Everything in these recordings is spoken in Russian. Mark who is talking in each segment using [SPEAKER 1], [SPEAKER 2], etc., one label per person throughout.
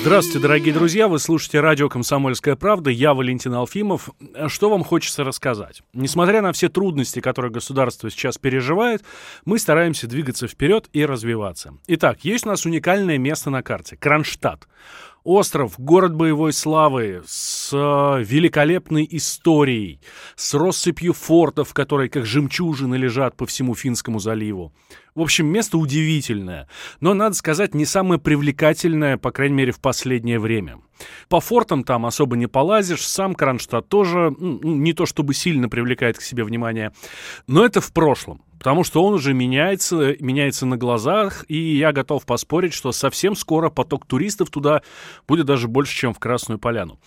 [SPEAKER 1] Здравствуйте, дорогие друзья! Вы слушаете радио «Комсомольская правда». Я Валентин Алфимов. Что вам хочется рассказать? Несмотря на все трудности, которые государство сейчас переживает, мы стараемся двигаться вперед и развиваться. Итак, есть у нас уникальное место на карте – Кронштадт. Остров, город боевой славы, с э, великолепной историей, с россыпью фортов, которые как жемчужины лежат по всему Финскому заливу. В общем, место удивительное, но, надо сказать, не самое привлекательное, по крайней мере, в последнее время. По фортам там особо не полазишь, сам Кронштадт тоже ну, не то чтобы сильно привлекает к себе внимание, но это в прошлом потому что он уже меняется, меняется на глазах, и я готов поспорить, что совсем скоро поток туристов туда будет даже больше, чем в Красную Поляну.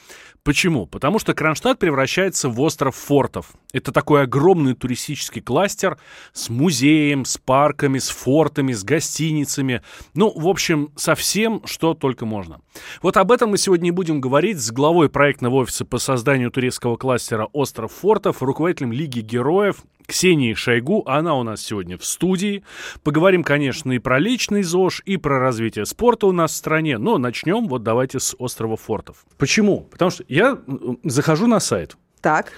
[SPEAKER 1] Почему? Потому что Кронштадт превращается в остров фортов. Это такой огромный туристический кластер с музеем, с парками, с фортами, с гостиницами. Ну, в общем, со всем, что только можно. Вот об этом мы сегодня и будем говорить с главой проектного офиса по созданию туристского кластера «Остров фортов», руководителем Лиги героев Ксении Шойгу. Она у нас сегодня в студии. Поговорим, конечно, и про личный ЗОЖ, и про развитие спорта у нас в стране. Но начнем вот давайте с острова Фортов. Почему? Потому что я захожу на сайт.
[SPEAKER 2] Так.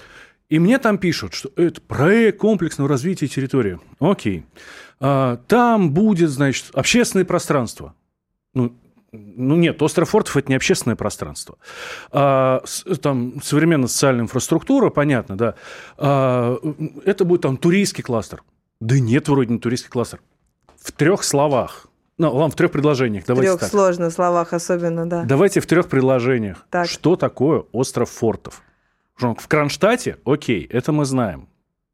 [SPEAKER 1] И мне там пишут, что это проект комплексного развития территории. Окей. А, там будет, значит, общественное пространство. Ну, ну нет, остров Фортов – это не общественное пространство. А, там современная социальная инфраструктура, понятно, да. А, это будет там туристский кластер. Да нет, вроде не туристский кластер. В трех словах. Ну, ладно, в трех предложениях.
[SPEAKER 2] В трех так. сложных словах особенно, да.
[SPEAKER 1] Давайте в трех предложениях. Так. Что такое остров Фортов? В Кронштадте, окей, это мы знаем.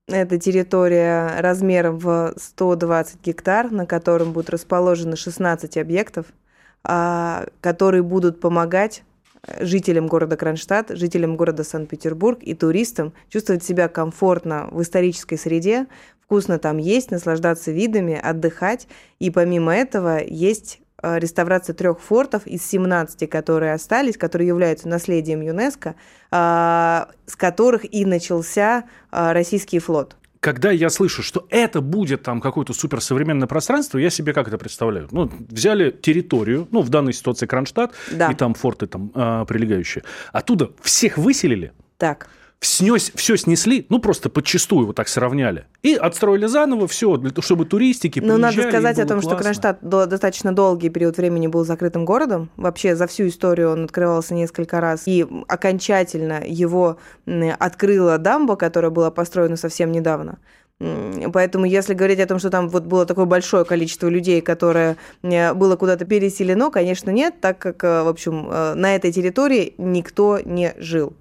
[SPEAKER 2] Это территория размером в 120 гектар, на котором будут расположены 16 объектов – а, которые будут помогать э, жителям города Кронштадт, жителям города Санкт-Петербург и туристам чувствовать себя комфортно в исторической среде, вкусно там есть, наслаждаться видами, отдыхать. И помимо этого есть э, реставрация трех фортов из 17, которые остались, которые являются наследием ЮНЕСКо, а, с которых и начался а, российский флот
[SPEAKER 1] когда я слышу, что это будет там какое-то суперсовременное пространство, я себе как это представляю? Ну, взяли территорию, ну, в данной ситуации Кронштадт, да. и там форты там а, прилегающие. Оттуда всех выселили.
[SPEAKER 2] Так
[SPEAKER 1] снес, все снесли, ну просто подчастую вот так сравняли. И отстроили заново все, для того, чтобы туристики
[SPEAKER 2] Но надо сказать о том, классно. что Кронштадт достаточно долгий период времени был закрытым городом. Вообще за всю историю он открывался несколько раз. И окончательно его открыла дамба, которая была построена совсем недавно. Поэтому, если говорить о том, что там вот было такое большое количество людей, которое э, было куда-то переселено, конечно, нет, так как, э, в общем, э, на этой территории никто не жил.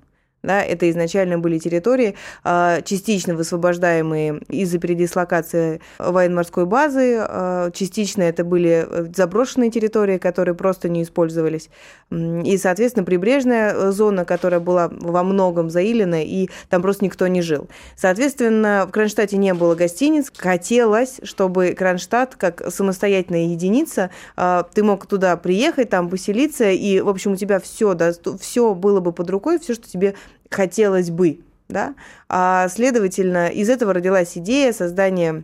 [SPEAKER 2] Да, это изначально были территории, а, частично высвобождаемые из-за передислокации военно-морской базы, а, частично это были э, заброшенные территории, которые просто не использовались. И, соответственно, прибрежная зона, которая была во многом заилена, и там просто никто не жил. Соответственно, в Кронштадте не было гостиниц. Хотелось, чтобы Кронштадт, как самостоятельная единица, а, ты мог туда приехать, там поселиться, и, в общем, у тебя все, да, все было бы под рукой, все, что тебе хотелось бы. Да? А, следовательно, из этого родилась идея создания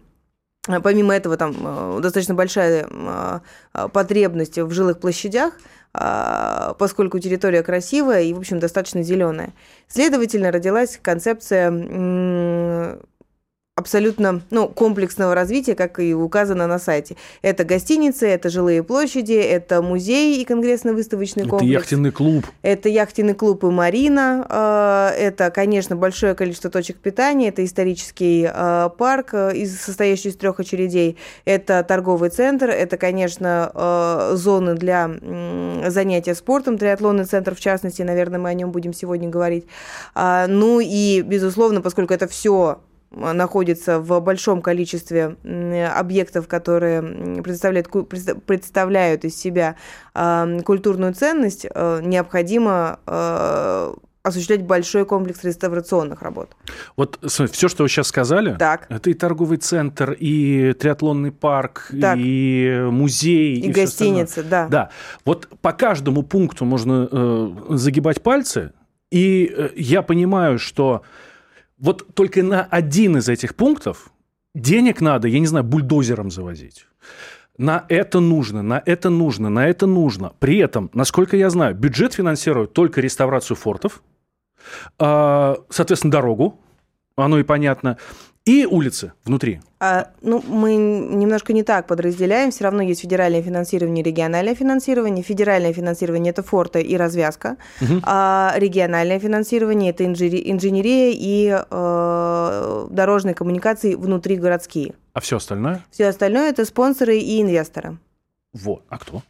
[SPEAKER 2] Помимо этого, там э, достаточно большая э, потребность в жилых площадях, а, поскольку территория красивая и, в общем, достаточно зеленая. Следовательно, родилась концепция абсолютно ну, комплексного развития, как и указано на сайте. Это гостиницы, это жилые площади, это музей и конгрессно-выставочный комплекс.
[SPEAKER 1] Это яхтенный клуб.
[SPEAKER 2] Это яхтенный клуб и марина. А, это, конечно, большое количество точек питания. Это исторический а, парк, а, состоящий из трех очередей. Это торговый центр. Это, конечно, зоны для занятия спортом, триатлонный центр в частности. Наверное, мы о нем будем сегодня говорить. Ну и, безусловно, поскольку это все находится в большом количестве объектов, которые представляют, представляют из себя культурную ценность, э, необходимо э, осуществлять большой комплекс реставрационных работ.
[SPEAKER 1] Вот все, что вы сейчас сказали, так. это и торговый центр, и триатлонный парк, так. и музей,
[SPEAKER 2] и, и гостиница, да.
[SPEAKER 1] Да. Вот по каждому пункту можно э, загибать пальцы, и э, я понимаю, что вот только на один из этих пунктов денег надо, я не знаю, бульдозером завозить. На это нужно, на это нужно, на это нужно. При этом, насколько я знаю, бюджет финансирует только реставрацию фортов, а, соответственно, дорогу, оно и понятно, и улицы внутри.
[SPEAKER 2] А, ну, мы немножко не так подразделяем. Все равно есть федеральное финансирование, региональное финансирование. Федеральное финансирование это форты и развязка, угу. а региональное финансирование это инженерия и э, дорожные коммуникации внутригородские.
[SPEAKER 1] А все остальное?
[SPEAKER 2] Все остальное это спонсоры и инвесторы.
[SPEAKER 1] Вот. А кто?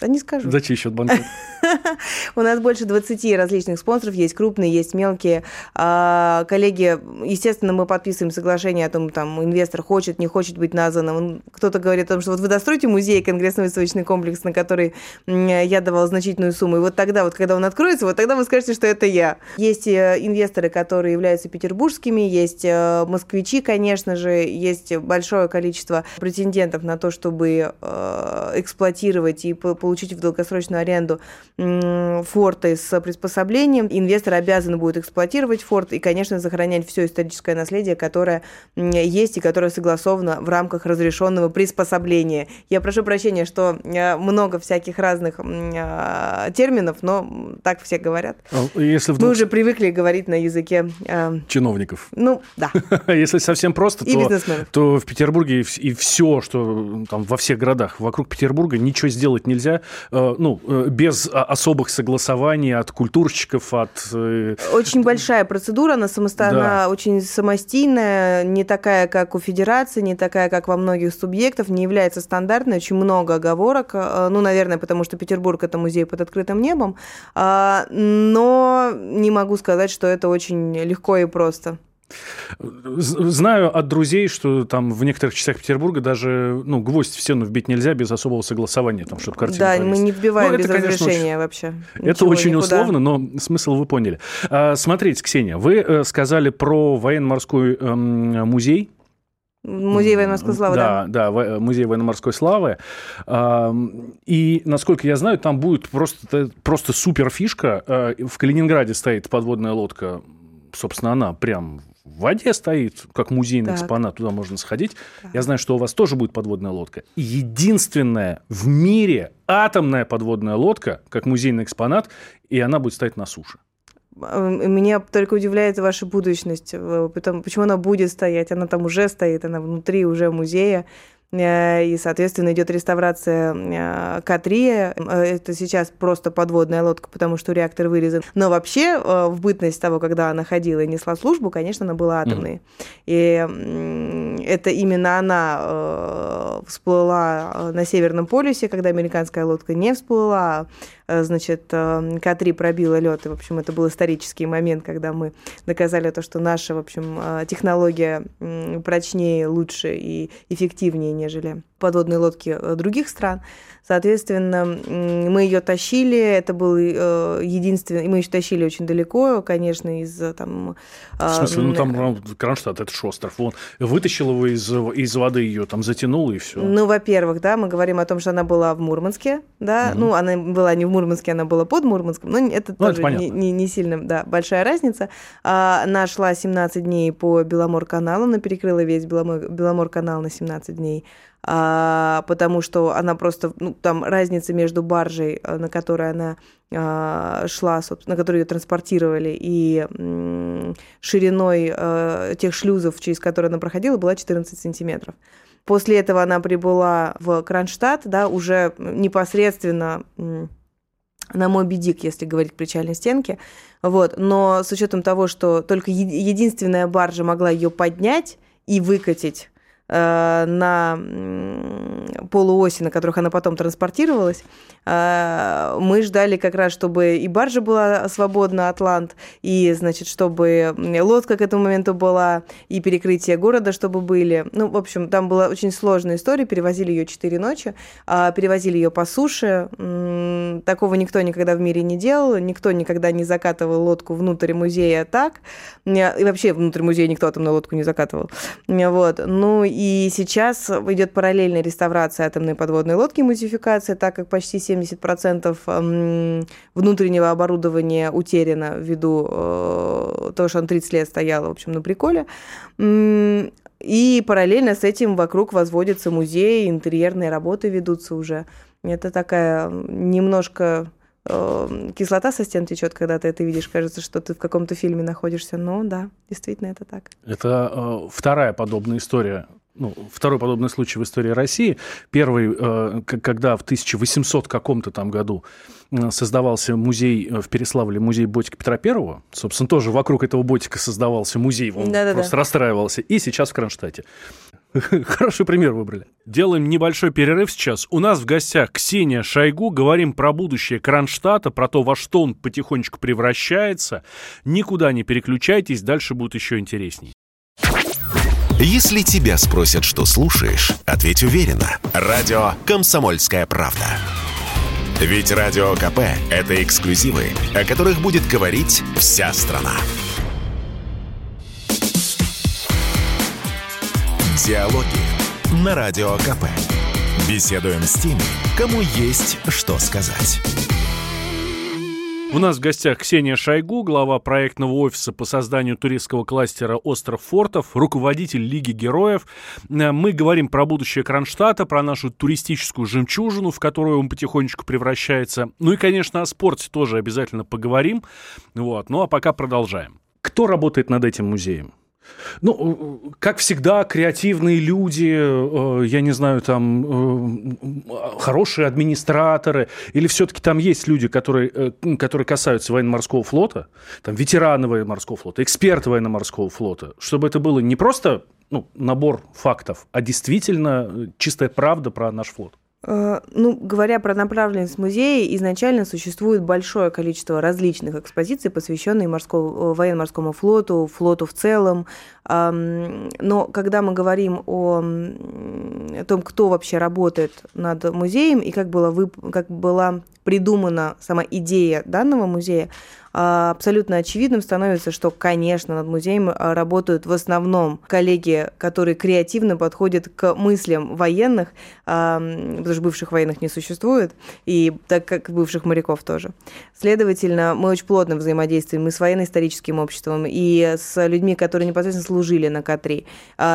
[SPEAKER 2] Да не скажу.
[SPEAKER 1] За чей счет банкет?
[SPEAKER 2] У нас больше 20 различных спонсоров, есть крупные, есть мелкие. А, коллеги, естественно, мы подписываем соглашение о том, там, инвестор хочет, не хочет быть названным. Кто-то говорит о том, что вот вы достроите музей, конгрессно-выставочный комплекс, на который я давал значительную сумму, и вот тогда, вот когда он откроется, вот тогда вы скажете, что это я. Есть э, инвесторы, которые являются петербургскими, есть э, москвичи, конечно же, есть большое количество претендентов на то, чтобы э, эксплуатировать и получить в долгосрочную аренду форты с приспособлением. Инвестор обязан будет эксплуатировать форт и, конечно, сохранять все историческое наследие, которое есть и которое согласовано в рамках разрешенного приспособления. Я прошу прощения, что э, много всяких разных э, терминов, но так все говорят. А, если вдруг... Мы уже привыкли говорить на языке...
[SPEAKER 1] Э, Чиновников.
[SPEAKER 2] Ну, да.
[SPEAKER 1] Если совсем просто, то, то в Петербурге и все, что там во всех городах вокруг Петербурга, ничего сделать нельзя Э, ну, э, без особых согласований от культурщиков, от...
[SPEAKER 2] Э, очень большая процедура, она, самосто... да. очень самостийная, не такая, как у Федерации, не такая, как во многих субъектов, не является стандартной, очень много оговорок, ну, наверное, потому что Петербург – это музей под открытым небом, а, но не могу сказать, что это очень легко и просто.
[SPEAKER 1] Знаю от друзей, что там в некоторых частях Петербурга даже ну, гвоздь в стену вбить нельзя без особого согласования, там, чтобы картину
[SPEAKER 2] Да, повесить. мы не вбиваем ну, без это, разрешения конечно, вообще.
[SPEAKER 1] Это Ничего, очень никуда. условно, но смысл вы поняли. А, смотрите, Ксения, вы э, сказали про военно-морской э, музей.
[SPEAKER 2] Музей военно-морской славы,
[SPEAKER 1] да? Да, да, музей военно-морской славы. И, насколько я знаю, там будет просто, просто супер фишка. Э, в Калининграде стоит подводная лодка собственно, она прям в воде стоит, как музейный так. экспонат, туда можно сходить. Так. Я знаю, что у вас тоже будет подводная лодка. Единственная в мире атомная подводная лодка, как музейный экспонат, и она будет стоять на суше.
[SPEAKER 2] Меня только удивляет ваша будущность. Почему она будет стоять? Она там уже стоит, она внутри уже музея. Э, и, соответственно, идет реставрация э, К-3. Э, это сейчас просто подводная лодка, потому что реактор вырезан. Но вообще, в бытность того, когда она ходила и несла службу, конечно, она была атомной. Mm-hmm. И это именно она всплыла на Северном полюсе, когда американская лодка не всплыла, значит, э, К-3 пробила лед. И, в общем, это был исторический момент, когда мы доказали то, что наша, в общем, э, технология прочнее, лучше и эффективнее, нежели подводные лодки других стран. Соответственно, мы ее тащили, это был э, единственный, мы еще тащили очень далеко, конечно, из там...
[SPEAKER 1] В смысле, ну там Кронштадт, это же остров, он вытащил его из, из воды, ее там затянул и все.
[SPEAKER 2] Ну, во-первых, да, мы говорим о том, что она была в Мурманске, да, угу. ну, она была не в Мурманске, она была под Мурманском, но это ну, тоже это не, не, не сильно, да, большая разница. А, она шла 17 дней по Беломор-каналу, она перекрыла весь Беломор, Беломор-канал на 17 дней а, потому что она просто, ну, там разница между баржей, э, на которой она а, шла, собственно, на которой ее транспортировали, и шириной а, тех шлюзов, через которые она проходила, была 14 сантиметров. После этого она прибыла в Кронштадт, да, уже непосредственно на Моби Дик, если говорить к причальной стенке. Вот. Но с учетом того, что только единственная баржа могла ее поднять и выкатить на полуоси, на которых она потом транспортировалась. Э, мы ждали как раз, чтобы и баржа была свободна, Атлант, и, значит, чтобы лодка к этому моменту была, и перекрытие города, чтобы были. Ну, в общем, там была очень сложная история, перевозили ее четыре ночи, а, перевозили ее по суше. Такого никто никогда в мире не делал, никто никогда не закатывал лодку внутрь музея так, и вообще внутрь музея никто атомную лодку не закатывал. Вот. Ну и сейчас идет параллельная реставрация атомной подводной лодки, музификация, так как почти 70% внутреннего оборудования утеряно ввиду э, того, что он 30 лет стоял, в общем, на приколе. И параллельно с этим вокруг возводится музей, интерьерные работы ведутся уже. Это такая немножко э, кислота со стен течет, когда ты это видишь. Кажется, что ты в каком-то фильме находишься. Но да, действительно это так.
[SPEAKER 1] Это э, вторая подобная история ну, второй подобный случай в истории России. Первый, э, когда в 1800 каком-то там году э, создавался музей э, в Переславле, музей Ботика Петра Первого. Собственно, тоже вокруг этого Ботика создавался музей, он Да-да-да. просто расстраивался. И сейчас в Кронштадте. Хороший пример выбрали. Делаем небольшой перерыв сейчас. У нас в гостях Ксения Шойгу. Говорим про будущее Кронштадта, про то, во что он потихонечку превращается. Никуда не переключайтесь, дальше будет еще интересней.
[SPEAKER 3] Если тебя спросят, что слушаешь, ответь уверенно. Радио «Комсомольская правда». Ведь Радио КП – это эксклюзивы, о которых будет говорить вся страна. Диалоги на Радио КП. Беседуем с теми, кому есть что сказать.
[SPEAKER 1] У нас в гостях Ксения Шойгу, глава проектного офиса по созданию туристского кластера «Остров фортов», руководитель Лиги героев. Э, мы говорим про будущее Кронштадта, про нашу туристическую жемчужину, в которую он потихонечку превращается. Ну и, конечно, о спорте тоже обязательно поговорим. Вот. Ну а пока продолжаем. Кто работает над этим музеем? Ну, как всегда, креативные люди, э, я не знаю, там, э, хорошие администраторы, или все-таки там есть люди, которые, э, которые касаются военно-морского флота, там, ветераны военно-морского флота, эксперты военно-морского флота, чтобы это было не просто ну, набор фактов, а действительно чистая правда про наш флот?
[SPEAKER 2] Э, ну, говоря про направленность музея, изначально существует большое количество различных экспозиций, посвященных морскому, э, военно-морскому флоту, флоту в целом. Но когда мы говорим о, том, кто вообще работает над музеем и как, вып... как была придумана сама идея данного музея, абсолютно очевидным становится, что, конечно, над музеем а, работают в основном коллеги, которые креативно подходят к мыслям военных, а, потому что бывших военных не существует, и так как бывших моряков тоже. Следовательно, мы очень плотно взаимодействуем и с военно-историческим обществом, и с людьми, которые непосредственно служили на К-3,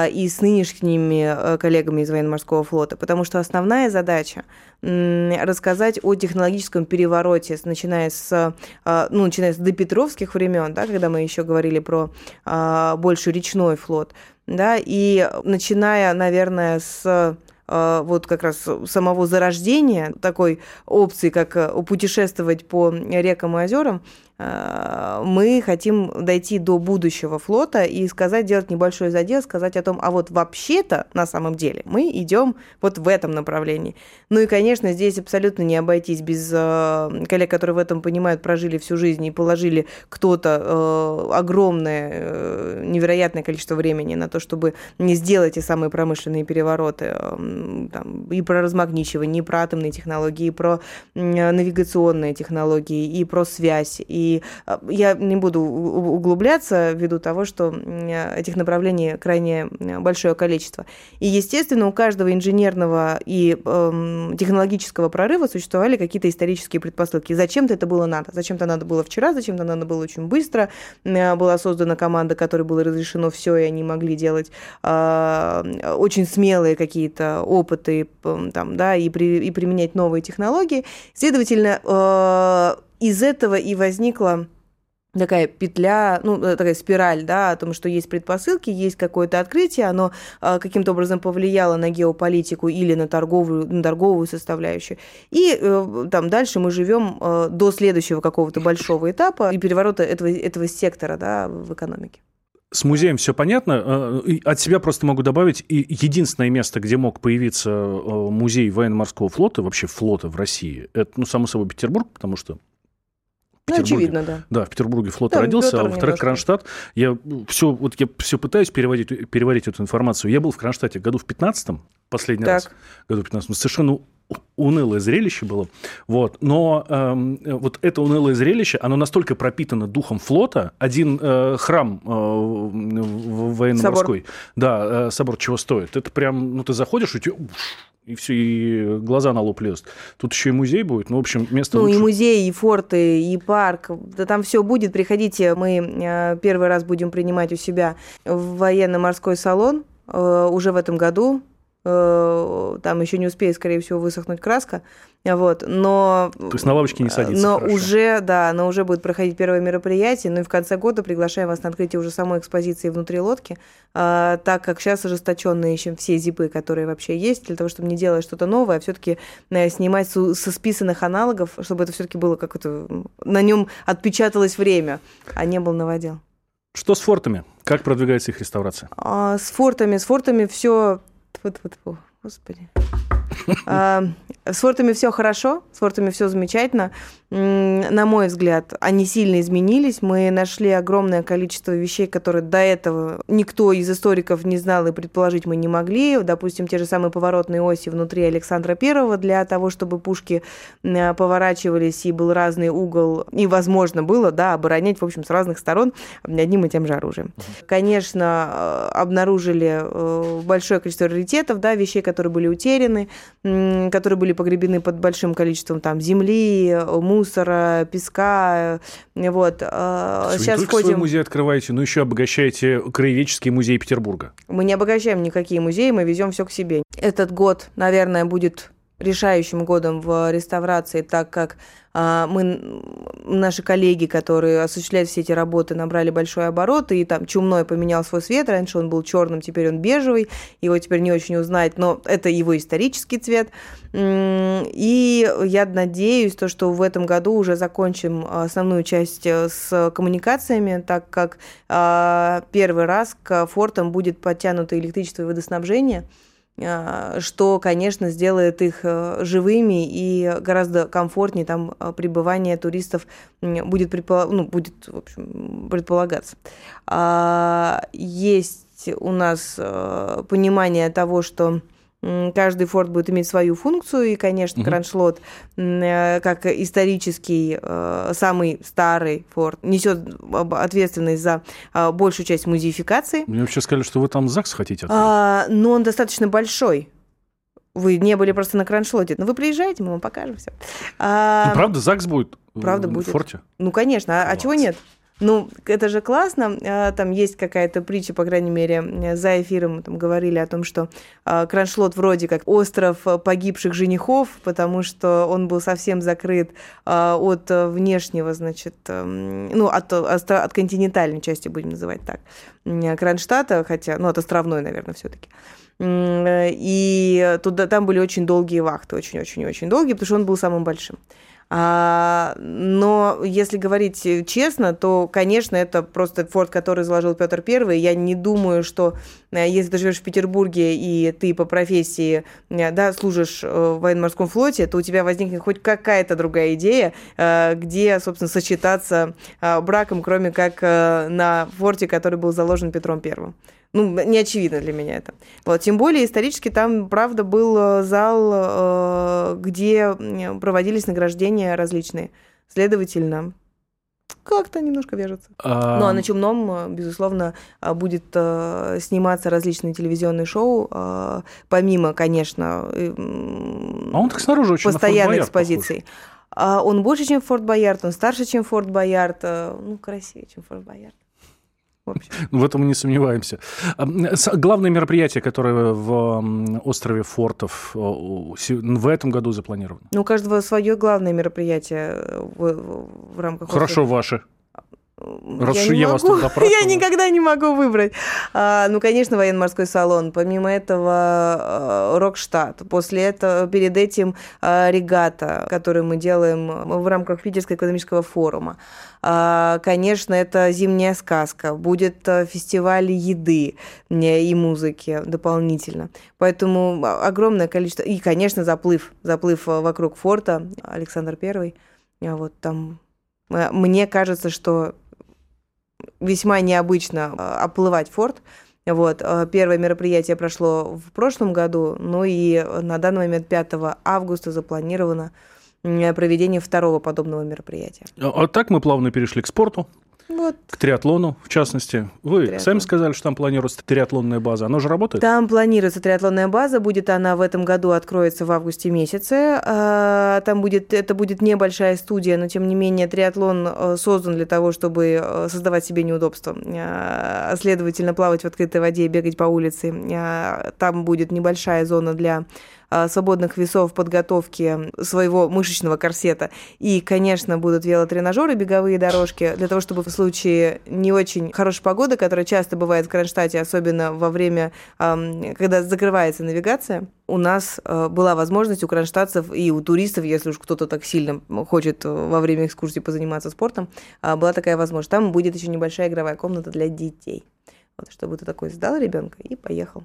[SPEAKER 2] и с нынешними коллегами из военно-морского флота, потому что основная задача рассказать о технологическом перевороте, начиная с, ну, начиная с допетровских времен, да, когда мы еще говорили про а, больше речной флот, да, и начиная, наверное, с а, вот как раз самого зарождения такой опции, как путешествовать по рекам и озерам, а, мы хотим дойти до будущего флота и сказать, делать небольшой задел, сказать о том, а вот вообще-то на самом деле мы идем вот в этом направлении. Ну и, конечно, здесь абсолютно не обойтись без э, коллег, которые в этом понимают, прожили всю жизнь и положили кто-то э, огромное, э, невероятное количество времени на то, чтобы не сделать те самые промышленные перевороты э, там, и про размагничивание, и про атомные технологии, и про э, навигационные технологии, и про связь, и а, я не буду углубляться ввиду того, что этих направлений крайне большое количество. И, естественно, у каждого инженерного и э, технологического прорыва существовали какие-то исторические предпосылки. Зачем-то это было надо. Зачем-то надо было вчера, зачем-то надо было очень быстро. Была создана команда, которой было разрешено все, и они могли делать э, очень смелые какие-то опыты там, да, и, при, и применять новые технологии. Следовательно, э, из этого и возникла такая петля, ну, э, такая спираль, да, о том, что есть предпосылки, есть какое-то открытие, оно э, каким-то образом повлияло на геополитику или на торговую, на торговую составляющую. И э, там дальше мы живем э, до следующего какого-то большого этапа и переворота этого, этого сектора, да, в экономике.
[SPEAKER 1] С музеем все понятно. От себя просто могу добавить, единственное место, где мог появиться музей военно-морского флота, вообще флота в России, это, ну, само собой, Петербург, потому что
[SPEAKER 2] ну, очевидно, да.
[SPEAKER 1] Да, в Петербурге флот да, родился, Петр а во-вторых, Кронштадт. Я все, вот я все пытаюсь переводить, переварить эту информацию. Я был в Кронштадте году в 15-м, последний так. раз, году в 15 совершенно унылое зрелище было. Вот. Но э, вот это унылое зрелище, оно настолько пропитано духом флота. Один э, храм э, военно-морской, собор. да, э, собор чего стоит. Это прям, ну, ты заходишь, и, и все, и глаза на лоб лезут. Тут еще и музей будет. Ну, в общем, место
[SPEAKER 2] Ну,
[SPEAKER 1] лучше.
[SPEAKER 2] и музей, и форты, и парк. Да там все будет. Приходите, мы э, первый раз будем принимать у себя в военно-морской салон э, уже в этом году Э, там еще не успеет, скорее всего, высохнуть краска, вот, но...
[SPEAKER 1] То есть на лавочке не садится
[SPEAKER 2] Но хорошо. уже, да, но уже будет проходить первое мероприятие, ну и в конце года приглашаем вас на открытие уже самой экспозиции внутри лодки, а, так как сейчас ожесточенные ищем все зипы, которые вообще есть, для того, чтобы не делать что-то новое, а все-таки э, снимать со, со списанных аналогов, чтобы это все-таки было как-то... На нем отпечаталось время, а не был новодел.
[SPEAKER 1] Что с фортами? Как продвигается их реставрация?
[SPEAKER 2] А, с фортами, с фортами все господи. А, с фортами все хорошо, с фортами все замечательно. На мой взгляд, они сильно изменились. Мы нашли огромное количество вещей, которые до этого никто из историков не знал и предположить мы не могли. Допустим, те же самые поворотные оси внутри Александра Первого для того, чтобы пушки поворачивались и был разный угол, и возможно было, да, оборонять, в общем, с разных сторон одним и тем же оружием. Конечно, э, обнаружили э, большое количество раритетов, да, вещей, которые были утеряны, которые были погребены под большим количеством там земли, мусора, песка, вот.
[SPEAKER 1] А, Вы Сейчас не только ходим... свой музей открываете, но еще обогащаете краеведческий музей Петербурга.
[SPEAKER 2] Мы не обогащаем никакие музеи, мы везем все к себе. Этот год, наверное, будет решающим годом в реставрации, так как а, мы, наши коллеги, которые осуществляют все эти работы, набрали большой оборот, и там чумной поменял свой цвет, раньше он был черным, теперь он бежевый, его теперь не очень узнать, но это его исторический цвет. И я надеюсь, то, что в этом году уже закончим основную часть э, с коммуникациями, так как а, первый раз к фортам будет подтянуто электричество и водоснабжение – а, что, конечно, сделает их э, живыми и гораздо комфортнее там э, пребывание туристов будет, предполаг... ну, будет в общем, предполагаться. А, есть у нас э, понимание того, что Каждый форт будет иметь свою функцию, и, конечно, угу. Кроншлот, э, как исторический э, самый старый форт, несет ответственность за а, большую часть музеификации.
[SPEAKER 1] Мне вообще сказали, что вы там ЗАГС хотите
[SPEAKER 2] открыть. А, но он достаточно большой. Вы не были просто на Кроншлоте. Но вы приезжаете, мы вам покажем все.
[SPEAKER 1] А, ну, правда, ЗАГС будет
[SPEAKER 2] правда в будет.
[SPEAKER 1] форте?
[SPEAKER 2] Ну, конечно. А, а чего нет? Ну, это же классно. А, там есть какая-то притча, по крайней мере, за эфиром там говорили о том, что а, Кроншлот вроде как остров погибших женихов, потому что он был совсем закрыт а, от внешнего, значит, эм, ну, от, от континентальной части, будем называть так, Кронштадта, хотя, ну, от островной, наверное, все-таки. И туда, там были очень долгие вахты, очень-очень-очень долгие, потому что он был самым большим. А, но если говорить честно, то, конечно, это просто форт, который заложил Петр Первый. Я не думаю, что э, если ты живешь в Петербурге и ты по профессии э, да, служишь э, в военно-морском флоте, то у тебя возникнет хоть какая-то другая идея, где, собственно, сочетаться браком, кроме как на форте, который был заложен Петром Первым. Ну, не очевидно для меня это. Вот. Тем более исторически там, правда, был э, зал, э, где проводились награждения различные. Следовательно, как-то немножко вяжется. А... Ну, а на Чумном, э, безусловно, будет сниматься различные телевизионные шоу, помимо, конечно...
[SPEAKER 1] А он так снаружи очень
[SPEAKER 2] Постоянной экспозиции. Похож. Он больше, чем Форт Боярд, он старше, чем Форт Боярд, ну, красивее, чем Форт Боярд.
[SPEAKER 1] В этом мы не сомневаемся. Главное мероприятие, которое в острове Фортов в этом году запланировано?
[SPEAKER 2] Ну, у каждого свое главное мероприятие в, в рамках...
[SPEAKER 1] Хорошо, острова. ваше. Раз я, я вас тут
[SPEAKER 2] Я никогда не могу выбрать. А, ну, конечно, военно-морской салон. Помимо этого, а, Рокштадт. После этого, перед этим а, регата, которую мы делаем в рамках Питерского экономического форума. А, конечно, это зимняя сказка. Будет а, фестиваль еды и музыки дополнительно. Поэтому огромное количество... И, конечно, заплыв. Заплыв вокруг форта Александр Первый. Вот там... Мне кажется, что весьма необычно а, оплывать форт. Вот. Первое мероприятие прошло в прошлом году, ну и на данный момент 5 августа запланировано проведение второго подобного мероприятия.
[SPEAKER 1] А, а так мы плавно перешли к спорту. Вот. К триатлону, в частности. Вы Триатлон. сами сказали, что там планируется триатлонная база. Она уже работает?
[SPEAKER 2] Там планируется триатлонная база. Будет она в этом году, откроется в августе месяце. А, там будет, это будет небольшая студия, но тем не менее триатлон э, создан для того, чтобы э, создавать себе неудобства. А, следовательно, плавать в открытой воде и бегать по улице. Там будет небольшая зона для а, свободных весов подготовки своего мышечного корсета. И, конечно, будут велотренажеры, беговые дорожки, для того, чтобы в случае не очень хорошей погоды, которая часто бывает в Кронштадте, особенно во время, когда закрывается навигация, у нас а, была возможность у кронштадтцев и у туристов, если уж кто-то так сильно хочет во время экскурсии позаниматься спортом, была такая возможность. Там будет еще небольшая игровая комната для детей. Вот, чтобы ты такой сдал ребенка и поехал.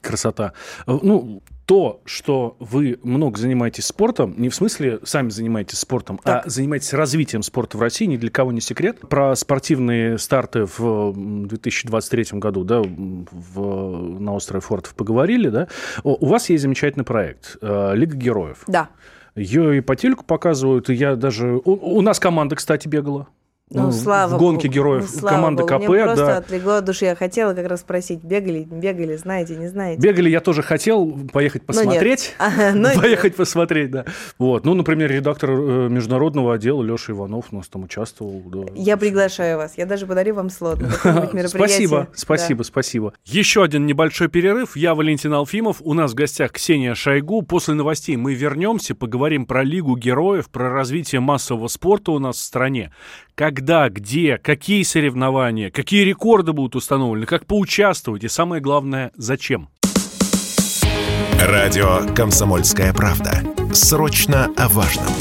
[SPEAKER 1] Красота. Ну, то, что вы много занимаетесь спортом, не в смысле сами занимаетесь спортом, а так. а занимаетесь развитием спорта в России, ни для кого не секрет. Про спортивные старты в 2023 году да, в, на острове Фортов поговорили. Да? У вас есть замечательный проект э, «Лига героев».
[SPEAKER 2] Да.
[SPEAKER 1] Ее и по телеку показывают, и я даже... У, у нас команда, кстати, бегала.
[SPEAKER 2] Ну, ну, слава
[SPEAKER 1] в гонке
[SPEAKER 2] Богу.
[SPEAKER 1] героев
[SPEAKER 2] ну,
[SPEAKER 1] команда
[SPEAKER 2] Богу.
[SPEAKER 1] КП,
[SPEAKER 2] Мне просто
[SPEAKER 1] да.
[SPEAKER 2] отлегло от души. Я хотела как раз спросить, бегали, бегали, знаете, не знаете?
[SPEAKER 1] Бегали я тоже хотел поехать посмотреть. поехать посмотреть, да. Вот. Ну, например, редактор э, международного отдела Леша Иванов у нас там участвовал. Да.
[SPEAKER 2] Я приглашаю вас. Я даже подарю вам слот на
[SPEAKER 1] Спасибо, спасибо, спасибо. Еще один небольшой перерыв. Я Валентин Алфимов. У нас в гостях Ксения Шойгу. После новостей мы вернемся, поговорим про Лигу героев, про развитие массового спорта у нас в стране. Когда, где, какие соревнования, какие рекорды будут установлены, как поучаствовать и самое главное, зачем.
[SPEAKER 3] Радио «Комсомольская правда». Срочно о важном.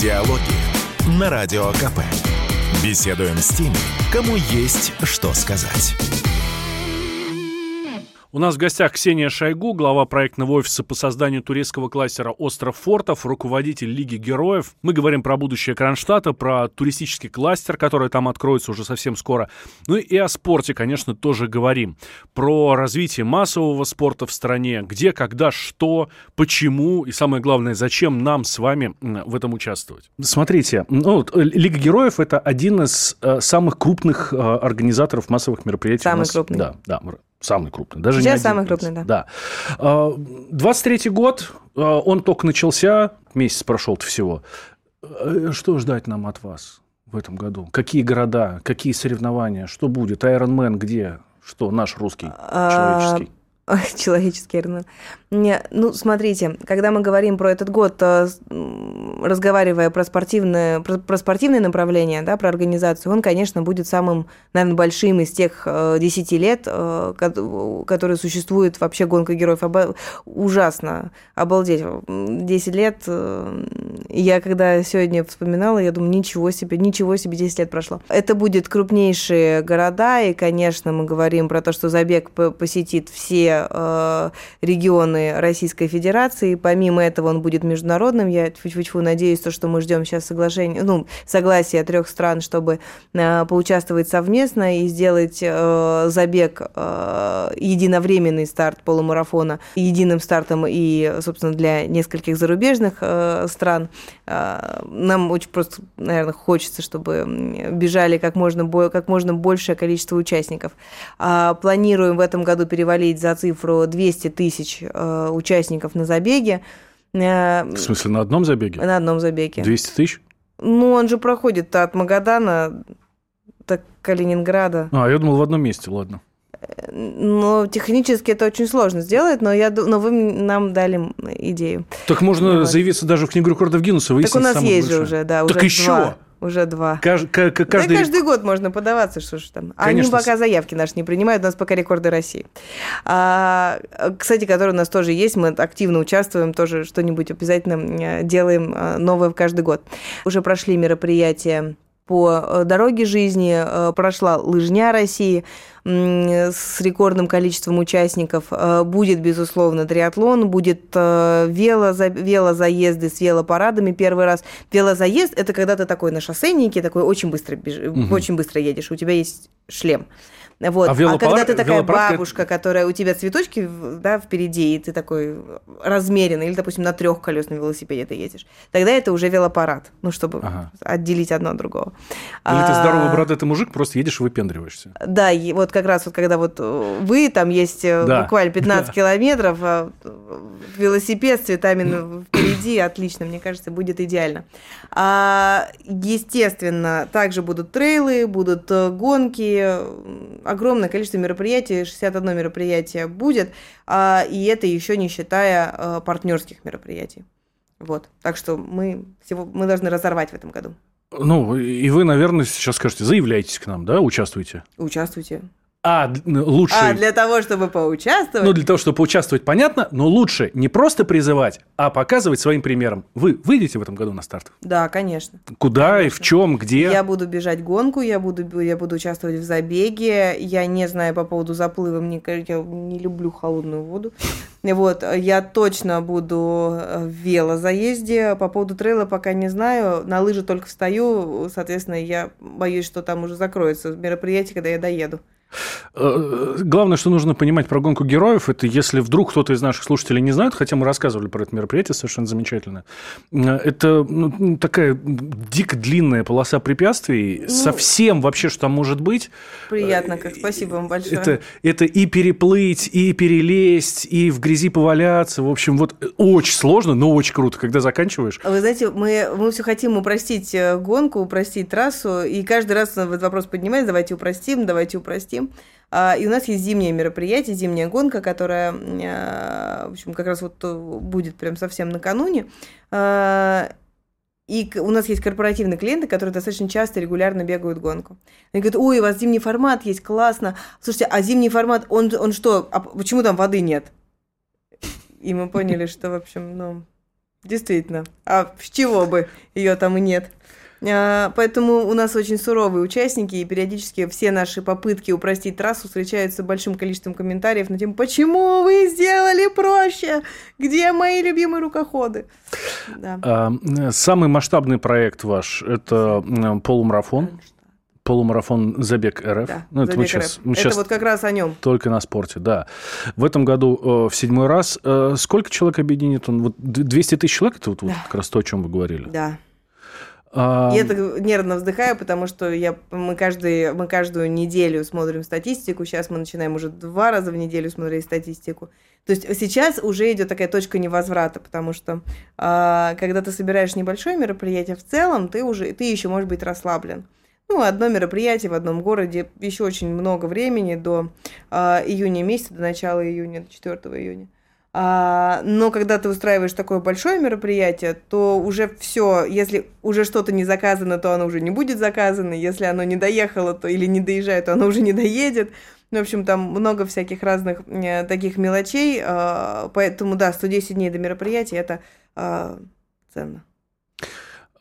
[SPEAKER 3] Диалоги на Радио КП. Беседуем с теми, кому есть что сказать.
[SPEAKER 1] У нас в гостях Ксения Шойгу, глава проектного офиса по созданию турецкого кластера «Остров Фортов», руководитель Лиги Героев. Мы говорим про будущее Кронштадта, про туристический кластер, который там откроется уже совсем скоро. Ну и о спорте, конечно, тоже говорим. Про развитие массового спорта в стране, где, когда, что, почему и, самое главное, зачем нам с вами в этом участвовать. Смотрите, ну, Лига Героев — это один из э, самых крупных э, организаторов массовых мероприятий.
[SPEAKER 2] Самый крупный.
[SPEAKER 1] Да, да, самый крупный. Даже
[SPEAKER 2] Сейчас не самый крупный, да.
[SPEAKER 1] Да. 23-й а, год, а, он только начался, месяц прошел всего. Э, что ждать нам от вас в этом году? Какие города, какие соревнования, что будет? Ironman где? Что наш русский, а, человеческий?
[SPEAKER 2] человеческий Эрнан. Ну, смотрите, когда мы говорим про этот год, разговаривая про спортивное, про, про спортивное направление, да, про организацию, он, конечно, будет самым, наверное, большим из тех э, 10 лет, э, которые существует вообще гонка героев. Оба... Ужасно, обалдеть. 10 лет, э, я когда сегодня вспоминала, я думаю, ничего себе, ничего себе, 10 лет прошло. Это будет крупнейшие города, и, конечно, мы говорим про то, что забег посетит все э, регионы Российской Федерации. Помимо этого он будет международным. Я тьфу-тьфу надеюсь, то, что мы ждем сейчас соглашения, ну, согласия трех стран, чтобы э, поучаствовать совместно и сделать э, забег э, единовременный старт полумарафона единым стартом и, собственно, для нескольких зарубежных э, стран. Э, нам очень просто, наверное, хочется, чтобы бежали как можно, как можно большее количество участников. Э, планируем в этом году перевалить за цифру 200 тысяч Э, участников на забеге.
[SPEAKER 1] Э, В смысле, на одном забеге?
[SPEAKER 2] На одном забеге.
[SPEAKER 1] 200 тысяч?
[SPEAKER 2] Ну, он же проходит от Магадана до Калининграда.
[SPEAKER 1] А, я думал, в одном месте, ладно.
[SPEAKER 2] Ну, технически это очень сложно сделать, но, я, но вы нам дали идею.
[SPEAKER 1] Так можно вот. заявиться даже в Книгу рекордов Гиннесса.
[SPEAKER 2] Так у нас есть же уже, да.
[SPEAKER 1] Так
[SPEAKER 2] уже
[SPEAKER 1] еще?
[SPEAKER 2] Два. Уже два.
[SPEAKER 1] Кажд, каждый... Да
[SPEAKER 2] каждый год можно подаваться, что ж там. Конечно. Они пока заявки наши не принимают, у нас пока рекорды России. А, кстати, которые у нас тоже есть, мы активно участвуем, тоже что-нибудь обязательно делаем а, новое каждый год. Уже прошли мероприятия по э, дороге жизни, э, прошла лыжня России с рекордным количеством участников. Э, будет, безусловно, триатлон, будет велоза, велозаезды с велопарадами первый раз. Велозаезд – это когда ты такой на шоссейнике, такой очень быстро, беж... угу. очень быстро едешь, у тебя есть шлем. Вот. А, велопар... а когда ты такая велопарк... бабушка, которая у тебя цветочки да, впереди, и ты такой размеренный, или, допустим, на трехколесном велосипеде ты едешь, тогда это уже велопарад, ну, чтобы ага. отделить одно от другого.
[SPEAKER 1] Или а... ты здоровый бородатый мужик, просто едешь и выпендриваешься.
[SPEAKER 2] Да, и вот как раз вот когда вот вы, там есть э, да. буквально 15 да. километров, а велосипед с цветами впереди, отлично, мне кажется, будет идеально. А, естественно, также будут трейлы, будут э, гонки, огромное количество мероприятий, 61 мероприятие будет, а, и это еще не считая а, партнерских мероприятий. Вот. Так что мы, всего, мы должны разорвать в этом году.
[SPEAKER 1] Ну, и вы, наверное, сейчас скажете, заявляйтесь к нам, да, участвуйте?
[SPEAKER 2] Участвуйте.
[SPEAKER 1] А, лучше...
[SPEAKER 2] А, для того, чтобы поучаствовать?
[SPEAKER 1] Ну, для того, чтобы поучаствовать, понятно, но лучше не просто призывать, а показывать своим примером. Вы выйдете в этом году на старт?
[SPEAKER 2] Да, конечно.
[SPEAKER 1] Куда конечно. и в чем, где?
[SPEAKER 2] Я буду бежать гонку, я буду, я буду участвовать в забеге. Я не знаю по поводу заплыва, мне, я не люблю холодную воду. Вот, я точно буду в велозаезде. По поводу трейла пока не знаю. На лыжи только встаю, соответственно, я боюсь, что там уже закроется мероприятие, когда я доеду.
[SPEAKER 1] Э, главное, что нужно понимать про гонку героев, это если вдруг кто-то из наших слушателей не знает, хотя мы рассказывали про это мероприятие совершенно замечательно, э, это ну, такая дико длинная полоса препятствий, ну, совсем вообще, что там может быть.
[SPEAKER 2] Приятно, как спасибо вам большое.
[SPEAKER 1] Это, это и переплыть, и перелезть, и в грязи поваляться, в общем, вот очень сложно, но очень круто, когда заканчиваешь.
[SPEAKER 2] Вы знаете, мы, мы все хотим упростить э, гонку, упростить трассу, и каждый раз этот вопрос поднимается, давайте упростим, давайте упростим. А, и у нас есть зимнее мероприятие, зимняя гонка, которая, а, в общем, как раз вот э, будет прям совсем накануне. А, и у нас есть корпоративные клиенты, которые достаточно часто регулярно бегают гонку. Они говорят, ой, у вас зимний формат есть, классно. Слушайте, а зимний формат, он, он что, а почему там воды нет? И мы поняли, что, в общем, ну, действительно, а с чего бы ее там и нет? А, поэтому у нас очень суровые участники, и периодически все наши попытки упростить трассу встречаются большим количеством комментариев на тему «Почему вы сделали проще? Где мои любимые рукоходы?»
[SPEAKER 1] да. а, Самый масштабный проект ваш – это полумарафон. Полумарафон Забег РФ.
[SPEAKER 2] Да, ну, это, Забег сейчас, сейчас это вот как раз о нем.
[SPEAKER 1] Только на спорте, да. В этом году э, в седьмой раз. Э, сколько человек объединит он? Вот 200 тысяч человек? Это вот, да. вот как раз то, о чем вы говорили.
[SPEAKER 2] Да. Я так нервно вздыхаю, потому что я, мы, каждый, мы каждую неделю смотрим статистику. Сейчас мы начинаем уже два раза в неделю смотреть статистику. То есть сейчас уже идет такая точка невозврата, потому что а, когда ты собираешь небольшое мероприятие, в целом ты уже ты еще можешь быть расслаблен. Ну, одно мероприятие в одном городе, еще очень много времени до а, июня месяца, до начала июня, до 4 июня. А, но когда ты устраиваешь такое большое мероприятие, то уже все, если уже что-то не заказано, то оно уже не будет заказано, если оно не доехало, то или не доезжает, то оно уже не доедет. Ну, в общем, там много всяких разных э, таких мелочей, э, поэтому, да, 110 дней до мероприятия – это э, ценно.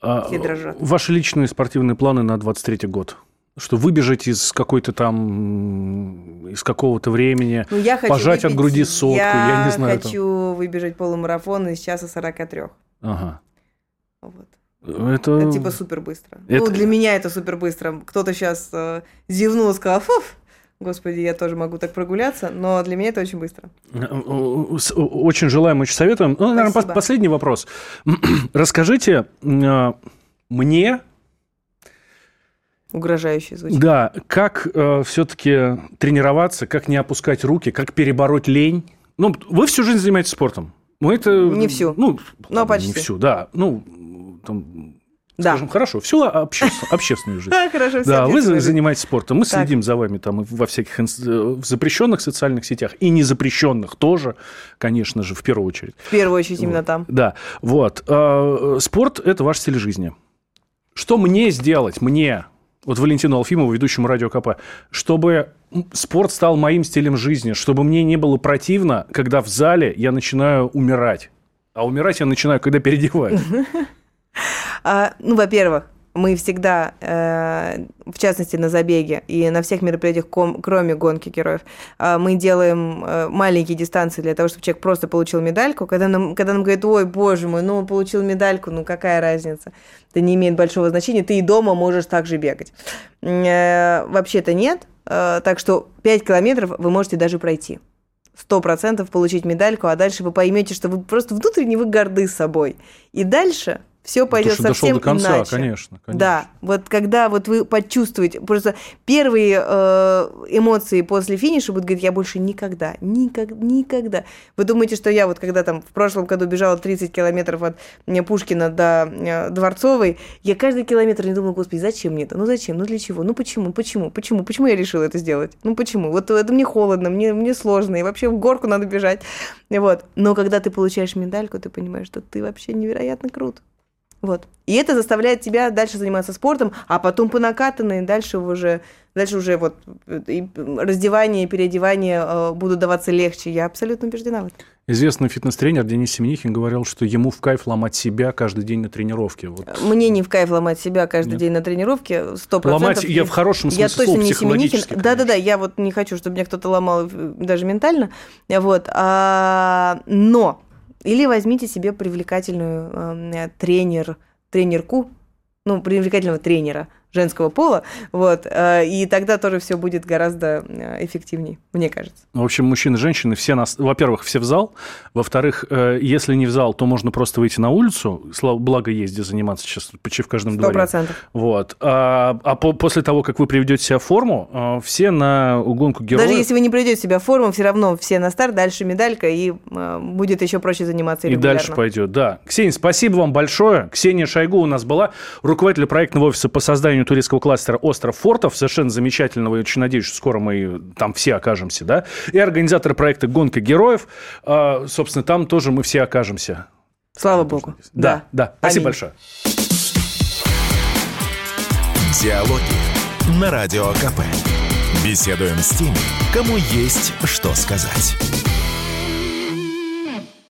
[SPEAKER 1] А, Все дрожат. Ваши личные спортивные планы на 23 год – что выбежать из какой-то там, из какого-то времени, ну, я хочу пожать выпить, от груди сотку, я, я не знаю.
[SPEAKER 2] Я хочу там. выбежать полумарафон из часа 43.
[SPEAKER 1] Ага.
[SPEAKER 2] Вот. Это... это типа супер быстро. Это... Ну, для меня это супер быстро. Кто-то сейчас э, зевнул и сказал, фуф, Господи, я тоже могу так прогуляться, но для меня это очень быстро.
[SPEAKER 1] Очень желаем, очень советуем. Ну, наверное, последний вопрос. Расскажите э, мне,
[SPEAKER 2] Угрожающе звучит.
[SPEAKER 1] Да, как э, все-таки тренироваться, как не опускать руки, как перебороть лень. Ну, вы всю жизнь занимаетесь спортом. Ну, это...
[SPEAKER 2] Не всю.
[SPEAKER 1] Ну, но почти. Не всю, да. Ну, там, Да. Скажем, хорошо, всю общественную жизнь.
[SPEAKER 2] Хорошо,
[SPEAKER 1] Да, вы занимаетесь спортом, мы следим за вами там во всяких э, запрещенных социальных сетях и незапрещенных тоже, конечно же, в первую очередь.
[SPEAKER 2] В первую очередь именно там.
[SPEAKER 1] Да, вот. А, спорт – это ваш стиль жизни. Что мне сделать, мне, вот Валентину Алфимову, ведущему Радио КП, чтобы спорт стал моим стилем жизни, чтобы мне не было противно, когда в зале я начинаю умирать. А умирать я начинаю, когда переодеваюсь.
[SPEAKER 2] А, ну, во-первых, мы всегда, э, в частности на забеге и на всех мероприятиях, кроме гонки героев, э, мы делаем э, маленькие дистанции для того, чтобы человек просто получил медальку. Когда нам, когда нам говорят, ой, боже мой, ну, получил медальку, ну, какая разница? Это не имеет большого значения, ты и дома можешь также бегать. Вообще-то нет, так что 5 километров вы можете даже пройти сто процентов получить медальку, а дальше вы поймете, что вы просто внутренне вы горды собой. И дальше все пойдет
[SPEAKER 1] ну,
[SPEAKER 2] совсем
[SPEAKER 1] до конца,
[SPEAKER 2] иначе.
[SPEAKER 1] Конечно, конечно.
[SPEAKER 2] Да, вот когда вот вы почувствуете, просто первые э, эмоции после финиша будут говорить, я больше никогда, никогда, никогда. Вы думаете, что я вот когда там в прошлом году бежала 30 километров от Пушкина до э, Дворцовой, я каждый километр не думала, господи, зачем мне это? Ну зачем? Ну для чего? Ну почему? Почему? Почему? Почему я решила это сделать? Ну почему? Вот это мне холодно, мне, мне сложно, и вообще в горку надо бежать. Вот. Но когда ты получаешь медальку, ты понимаешь, что ты вообще невероятно крут. Вот. И это заставляет тебя дальше заниматься спортом, а потом по накатанной дальше уже, дальше уже вот и раздевание и переодевание э, будут даваться легче. Я абсолютно убеждена в этом.
[SPEAKER 1] Известный фитнес-тренер Денис Семенихин говорил, что ему в кайф ломать себя каждый день на тренировке. Вот.
[SPEAKER 2] Мне не в кайф ломать себя каждый Нет. день на тренировке, сто.
[SPEAKER 1] Ломать я в хорошем смысле я точно слова, не Семенихин.
[SPEAKER 2] Да-да-да, я вот не хочу, чтобы меня кто-то ломал э, даже ментально. Вот. А, но или возьмите себе привлекательную э, тренер, тренерку, ну, привлекательного тренера – женского пола, вот, э, и тогда тоже все будет гораздо э, эффективнее, мне кажется.
[SPEAKER 1] В общем, мужчины и женщины все нас, во-первых, все в зал, во-вторых, э, если не в зал, то можно просто выйти на улицу, слава благо где заниматься сейчас почти в каждом 100%. дворе. Вот. А, а по, после того, как вы приведете себя в форму, все на гонку героев...
[SPEAKER 2] Даже если вы не приведете себя в форму, все равно все на старт, дальше медалька, и будет еще проще заниматься
[SPEAKER 1] И дальше пойдет, да. Ксения, спасибо вам большое. Ксения Шойгу у нас была, руководитель проектного офиса по созданию созданию туристского кластера «Остров фортов», совершенно замечательного, и очень надеюсь, что скоро мы там все окажемся, да, и организатор проекта «Гонка героев», а, собственно, там тоже мы все окажемся.
[SPEAKER 2] Слава Богу.
[SPEAKER 1] Да, да. да. Спасибо Аминь. большое.
[SPEAKER 3] Диалоги на Радио КП. Беседуем с теми, кому есть что сказать.